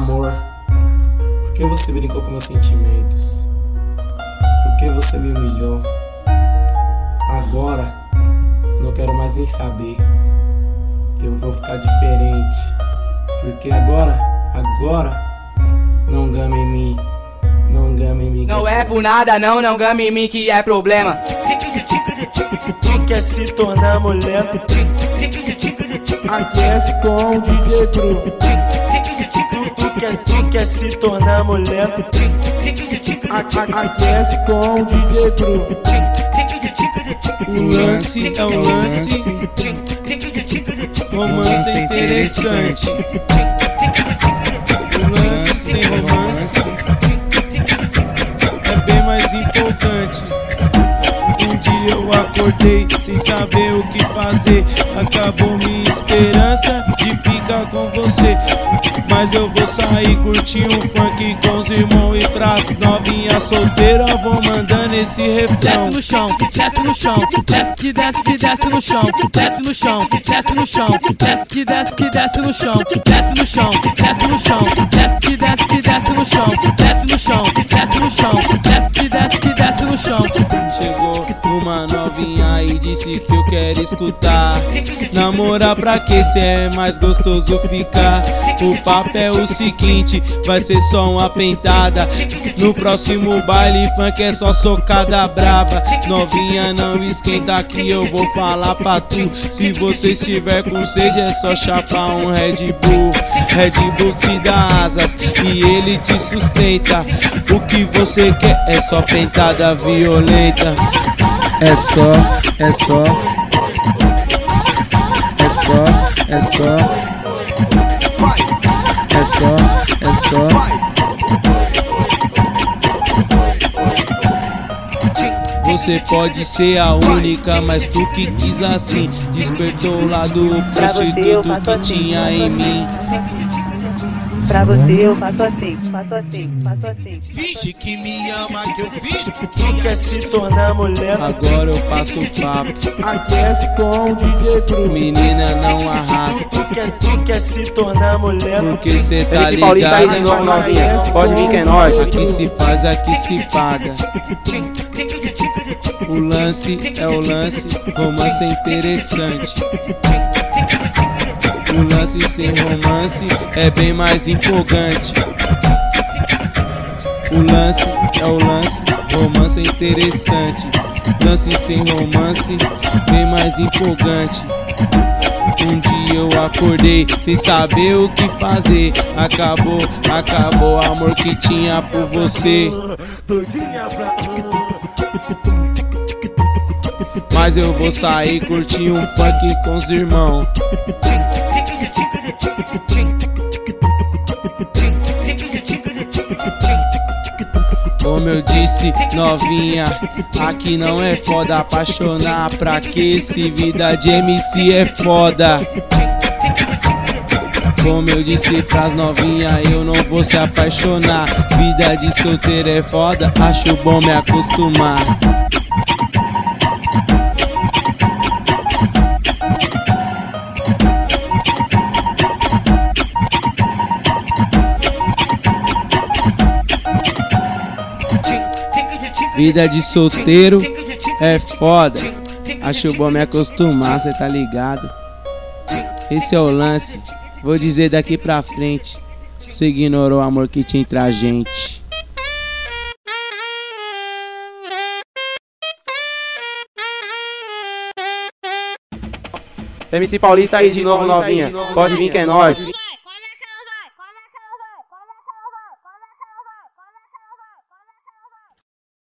amor, por que você brincou com meus sentimentos? Por que você me humilhou? Agora eu não quero mais nem saber. Eu vou ficar diferente. Porque agora, agora, não gama em mim. Não gama em mim. Não é por nada, não, não gama em mim que é problema. Tu quer se tornar mulher? Aquece com o DJ Cru. Quer, se tornar mulher? Aquece com o DJ Cru. O lance é o lance, romance é interessante. O lance sem romance é bem mais importante. Um dia eu acordei sem saber o que fazer. Acabou minha esperança de ficar com você. Mas eu vou sair curtir um funk com os irmãos e pras novinha solteira. Vou mandando esse refrão. Desce no chão, desce no chão, desce que desce que desce no chão, desce no chão, desce no chão, desce que desce que desce no chão, desce no chão, desce no chão, desce que desce que desce no chão, desce no chão, desce no chão, desce que desce que desce no chão. Chegou uma novinha e disse que eu quero escutar. Namorar pra que se é mais gostoso ficar? O papo é o seguinte, vai ser só uma pentada. No próximo baile funk é só socada braba. Novinha não esquenta que eu vou falar pra tu. Se você estiver com sede é só chapar um Red Bull. Red Bull te dá asas e ele te sustenta. O que você quer é só pentada violenta. É só, é só. É só, é só. É só, é só. Você pode ser a única, mas tu que quis assim Despertou o lado prostituto que tinha em mim Pra você eu faço assim, faço assim, faço assim. Finge que me ama que eu fiz Tu quer se tornar mulher? Agora eu passo o papo Aquece com o DJ Cru. Menina não arrasta Tu quer, tu quer se tornar mulher? Porque cê tá MC Paulista aí de ligado novo, novinha. Pode vir que é nóis. Aqui se faz, aqui se paga O lance é o lance, romance é interessante Lance sem romance é bem mais empolgante O lance é o lance, romance é interessante Lance sem romance, bem mais empolgante um dia eu acordei sem saber o que fazer. Acabou, acabou o amor que tinha por você. Mas eu vou sair curtir um funk com os irmãos. Como eu disse, novinha, aqui não é foda apaixonar pra que se vida de MC é foda. Como eu disse pras novinha, eu não vou se apaixonar. Vida de solteiro é foda, acho bom me acostumar. Vida de solteiro é foda. Acho bom me acostumar, cê tá ligado? Esse é o lance. Vou dizer daqui pra frente. Você ignorou o amor que tinha entre a gente. MC Paulista aí de novo, novinha. Pode vir que é nóis.